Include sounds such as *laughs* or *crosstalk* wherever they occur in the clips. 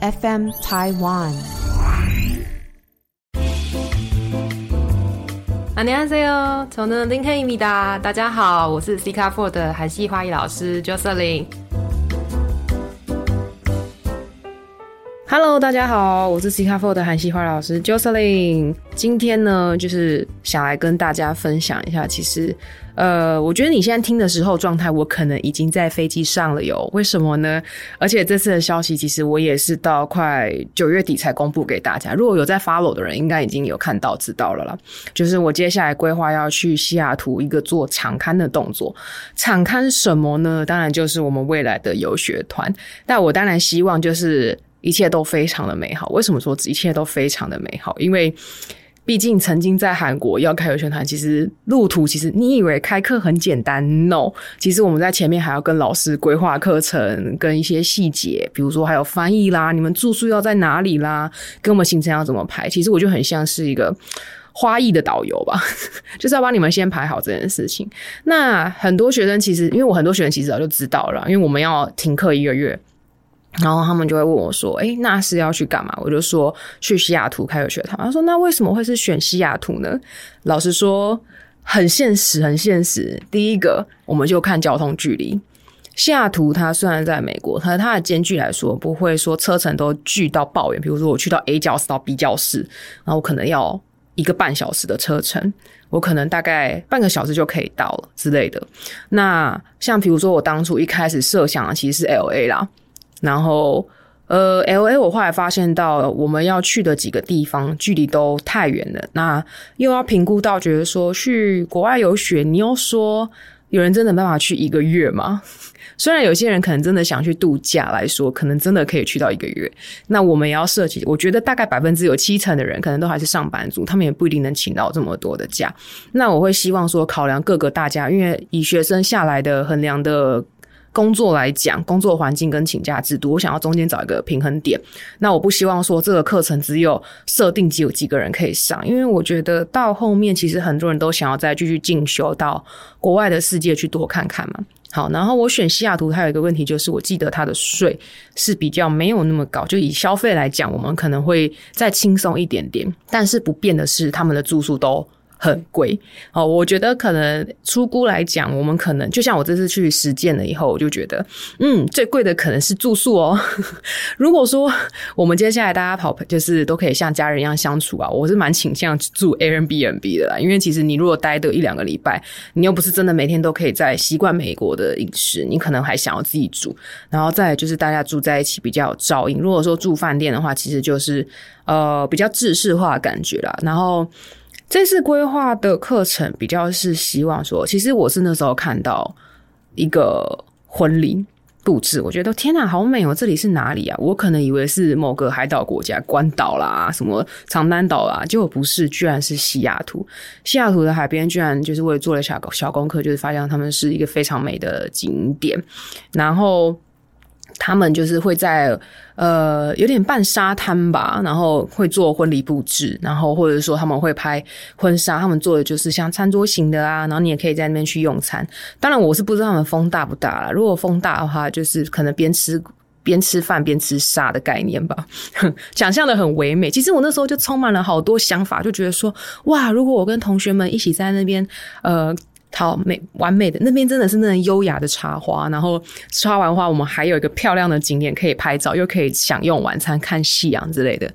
FM Taiwan。안녕하세요저는링헤입니다大家好，我是 C 卡 Four 的韩系花艺老师 Jocelyn。 Hello，大家好，我是 C 卡 for 的韩系花老师 Jocelyn。今天呢，就是想来跟大家分享一下，其实，呃，我觉得你现在听的时候状态，我可能已经在飞机上了哟。为什么呢？而且这次的消息，其实我也是到快九月底才公布给大家。如果有在 follow 的人，应该已经有看到知道了啦。就是我接下来规划要去西雅图一个做场刊的动作。场刊什么呢？当然就是我们未来的游学团。但我当然希望就是。一切都非常的美好。为什么说一切都非常的美好？因为毕竟曾经在韩国要开游学团，其实路途其实你以为开课很简单？No，其实我们在前面还要跟老师规划课程，跟一些细节，比如说还有翻译啦，你们住宿要在哪里啦，跟我们行程要怎么排。其实我就很像是一个花艺的导游吧，*laughs* 就是要帮你们先排好这件事情。那很多学生其实，因为我很多学生其实早就知道了，因为我们要停课一个月。然后他们就会问我说：“哎，那是要去干嘛？”我就说：“去西雅图开个学堂。”他说：“那为什么会是选西雅图呢？”老实说，很现实，很现实。第一个，我们就看交通距离。西雅图它虽然在美国，它它的间距来说，不会说车程都距到爆远。比如说，我去到 A 教室到 B 教室，然后我可能要一个半小时的车程，我可能大概半个小时就可以到了之类的。那像比如说，我当初一开始设想的其实是 L A 啦。然后，呃，L A，我后来发现到我们要去的几个地方距离都太远了，那又要评估到，觉得说去国外游学，你又说有人真的办法去一个月吗？*laughs* 虽然有些人可能真的想去度假来说，可能真的可以去到一个月，那我们也要设计。我觉得大概百分之有七成的人可能都还是上班族，他们也不一定能请到这么多的假。那我会希望说，考量各个大家，因为以学生下来的衡量的。工作来讲，工作环境跟请假制度，我想要中间找一个平衡点。那我不希望说这个课程只有设定只有几个人可以上，因为我觉得到后面其实很多人都想要再继续进修到国外的世界去多看看嘛。好，然后我选西雅图，还有一个问题就是，我记得它的税是比较没有那么高，就以消费来讲，我们可能会再轻松一点点。但是不变的是，他们的住宿都。很贵哦，我觉得可能出估来讲，我们可能就像我这次去实践了以后，我就觉得，嗯，最贵的可能是住宿哦。*laughs* 如果说我们接下来大家跑，就是都可以像家人一样相处啊，我是蛮倾向住 Airbnb 的啦。因为其实你如果待的一两个礼拜，你又不是真的每天都可以在习惯美国的饮食，你可能还想要自己煮。然后再就是大家住在一起比较有照应。如果说住饭店的话，其实就是呃比较制式化感觉啦。然后。这次规划的课程比较是希望说，其实我是那时候看到一个婚礼布置，我觉得天哪，好美哦！这里是哪里啊？我可能以为是某个海岛国家，关岛啦，什么长滩岛啦，结果不是，居然是西雅图。西雅图的海边居然就是我也做了小小功课，就是发现他们是一个非常美的景点，然后。他们就是会在呃有点半沙滩吧，然后会做婚礼布置，然后或者说他们会拍婚纱，他们做的就是像餐桌型的啊，然后你也可以在那边去用餐。当然我是不知道他们风大不大啦，如果风大的话，就是可能边吃 *laughs* 边吃饭边吃沙的概念吧，*laughs* 想象的很唯美。其实我那时候就充满了好多想法，就觉得说哇，如果我跟同学们一起在那边呃。好美完美的那边真的是那种优雅的茶花，然后插完花，我们还有一个漂亮的景点可以拍照，又可以享用晚餐、看夕阳之类的。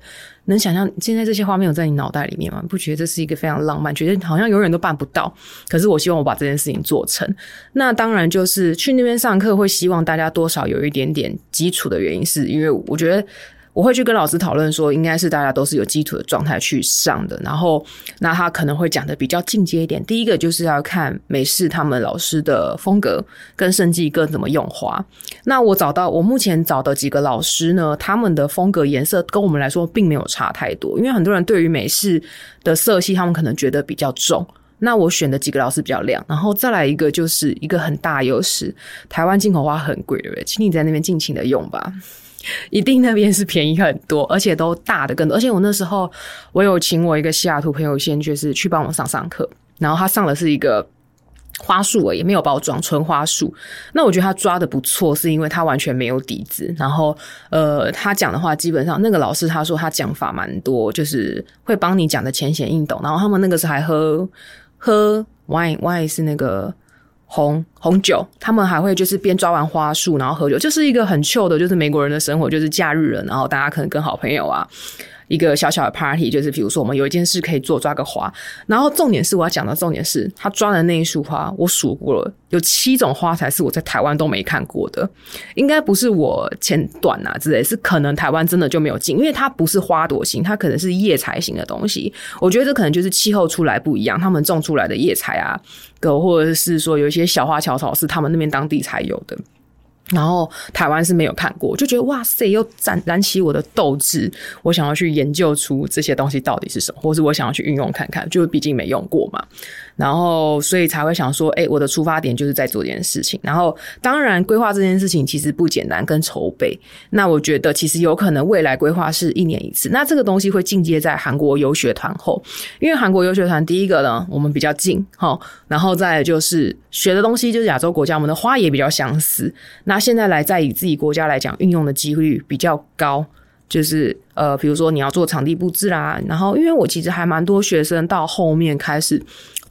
能想象现在这些画面有在你脑袋里面吗？不觉得这是一个非常浪漫？觉得好像永远都办不到。可是我希望我把这件事情做成。那当然就是去那边上课，会希望大家多少有一点点基础的原因，是因为我觉得。我会去跟老师讨论说，应该是大家都是有基础的状态去上的。然后，那他可能会讲的比较进阶一点。第一个就是要看美式他们老师的风格跟设计跟怎么用花。那我找到我目前找的几个老师呢，他们的风格颜色跟我们来说并没有差太多。因为很多人对于美式的色系，他们可能觉得比较重。那我选的几个老师比较亮。然后再来一个就是一个很大优势，台湾进口花很贵，对不对？请你在那边尽情的用吧。*laughs* 一定那边是便宜很多，而且都大的更多。而且我那时候我有请我一个西雅图朋友先，就是去帮我上上课。然后他上的是一个花束而已，没有包装，纯花束。那我觉得他抓的不错，是因为他完全没有底子。然后，呃，他讲的话基本上，那个老师他说他讲法蛮多，就是会帮你讲的浅显易懂。然后他们那个时候还喝喝 wine，wine 是那个红红酒，他们还会就是边抓完花束，然后喝酒，就是一个很 chill 的，就是美国人的生活，就是假日了，然后大家可能跟好朋友啊。一个小小的 party，就是比如说我们有一件事可以做，抓个花。然后重点是我要讲的重点是，他抓的那一束花，我数过了，有七种花材是我在台湾都没看过的。应该不是我前短啊之类，是可能台湾真的就没有进，因为它不是花朵型，它可能是叶材型的东西。我觉得这可能就是气候出来不一样，他们种出来的叶材啊，或者是说有一些小花小草是他们那边当地才有的。然后台湾是没有看过，就觉得哇塞，又燃燃起我的斗志，我想要去研究出这些东西到底是什么，或是我想要去运用看看，就毕竟没用过嘛。然后，所以才会想说，哎，我的出发点就是在做这件事情。然后，当然，规划这件事情其实不简单，跟筹备。那我觉得，其实有可能未来规划是一年一次。那这个东西会进阶在韩国游学团后，因为韩国游学团第一个呢，我们比较近，哈。然后再就是学的东西就是亚洲国家，我们的花也比较相似。那现在来在以自己国家来讲，运用的几率比较高。就是呃，比如说你要做场地布置啦，然后因为我其实还蛮多学生到后面开始。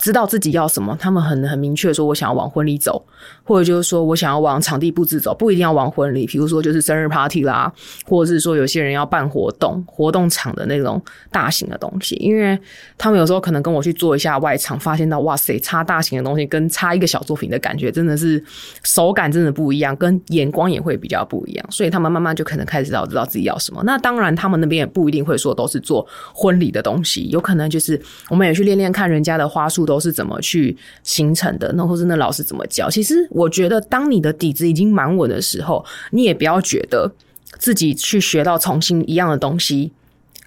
知道自己要什么，他们很很明确说，我想要往婚礼走，或者就是说我想要往场地布置走，不一定要往婚礼。比如说就是生日 party 啦，或者是说有些人要办活动，活动场的那种大型的东西，因为他们有时候可能跟我去做一下外场，发现到哇塞，插大型的东西跟插一个小作品的感觉真的是手感真的不一样，跟眼光也会比较不一样，所以他们慢慢就可能开始知道知道自己要什么。那当然，他们那边也不一定会说都是做婚礼的东西，有可能就是我们也去练练看人家的花束。都是怎么去形成的？那或是那老师怎么教？其实我觉得，当你的底子已经蛮稳的时候，你也不要觉得自己去学到重新一样的东西，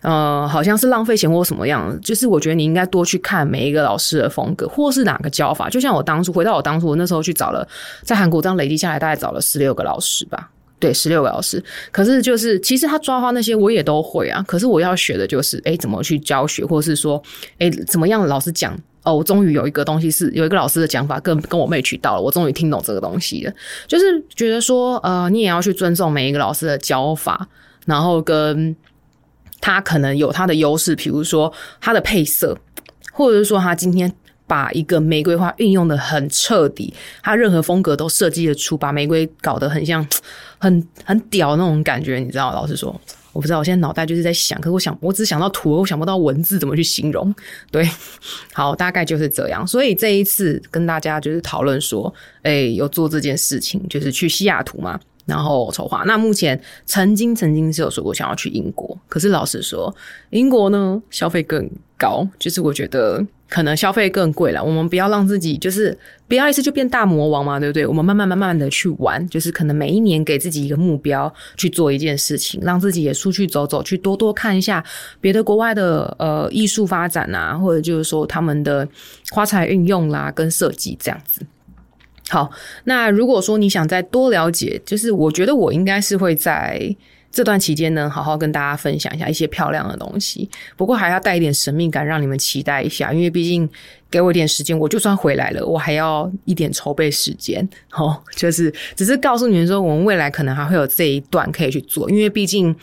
呃，好像是浪费钱或什么样。就是我觉得你应该多去看每一个老师的风格，或是哪个教法。就像我当初回到我当初，我那时候去找了，在韩国这样累积下来，大概找了十六个老师吧。对，十六个老师。可是就是，其实他抓花那些我也都会啊。可是我要学的就是，哎，怎么去教学，或是说，哎，怎么样老师讲。哦，我终于有一个东西是有一个老师的讲法，跟跟我妹取到了，我终于听懂这个东西了。就是觉得说，呃，你也要去尊重每一个老师的教法，然后跟他可能有他的优势，比如说他的配色，或者是说他今天把一个玫瑰花运用的很彻底，他任何风格都设计得出，把玫瑰搞得很像 *tsk* 很很屌那种感觉，你知道？老实说。我不知道，我现在脑袋就是在想，可是我想，我只想到图，我想不到文字怎么去形容。对，*laughs* 好，大概就是这样。所以这一次跟大家就是讨论说，哎，有做这件事情，就是去西雅图嘛。然后筹划，那目前曾经曾经是有说过想要去英国，可是老实说，英国呢消费更高，就是我觉得可能消费更贵了。我们不要让自己就是不要一次就变大魔王嘛，对不对？我们慢慢慢慢的去玩，就是可能每一年给自己一个目标去做一件事情，让自己也出去走走，去多多看一下别的国外的呃艺术发展啊，或者就是说他们的花材运用啦跟设计这样子。好，那如果说你想再多了解，就是我觉得我应该是会在这段期间呢，好好跟大家分享一下一些漂亮的东西。不过还要带一点神秘感，让你们期待一下，因为毕竟给我一点时间，我就算回来了，我还要一点筹备时间。*laughs* 哦，就是只是告诉你们说，我们未来可能还会有这一段可以去做，因为毕竟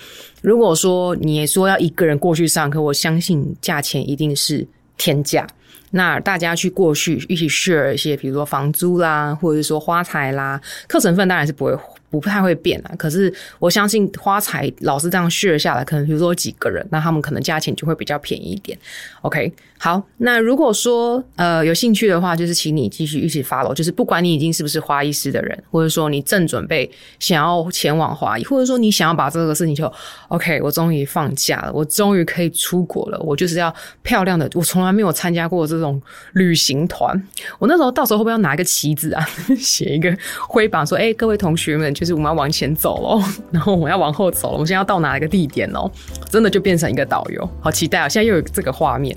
如果说你说要一个人过去上课，我相信价钱一定是天价。那大家去过去一起 share 一些，比如说房租啦，或者是说花材啦，课程份当然是不会。不太会变啊，可是我相信花材老是这样续了下来，可能比如说几个人，那他们可能价钱就会比较便宜一点。OK，好，那如果说呃有兴趣的话，就是请你继续一起 follow，就是不管你已经是不是花艺师的人，或者说你正准备想要前往花艺，或者说你想要把这个事情就 OK，我终于放假了，我终于可以出国了，我就是要漂亮的，我从来没有参加过这种旅行团，我那时候到时候会不会要拿一个旗子啊，*laughs* 写一个挥榜说，哎，各位同学们。就是我们要往前走喽，*laughs* 然后我们要往后走了。我们现在要到哪一个地点哦？真的就变成一个导游，好期待啊！现在又有这个画面。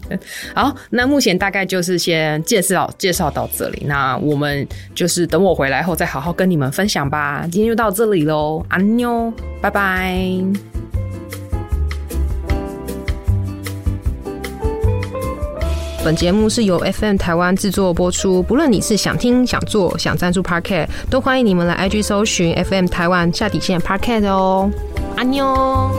好，那目前大概就是先介绍介绍到这里。那我们就是等我回来后再好好跟你们分享吧。今天就到这里喽，安妞，拜拜。本节目是由 FM 台湾制作播出。不论你是想听、想做、想赞助 Parket，都欢迎你们来 IG 搜寻 FM 台湾下底线 Parket 哦。阿妞。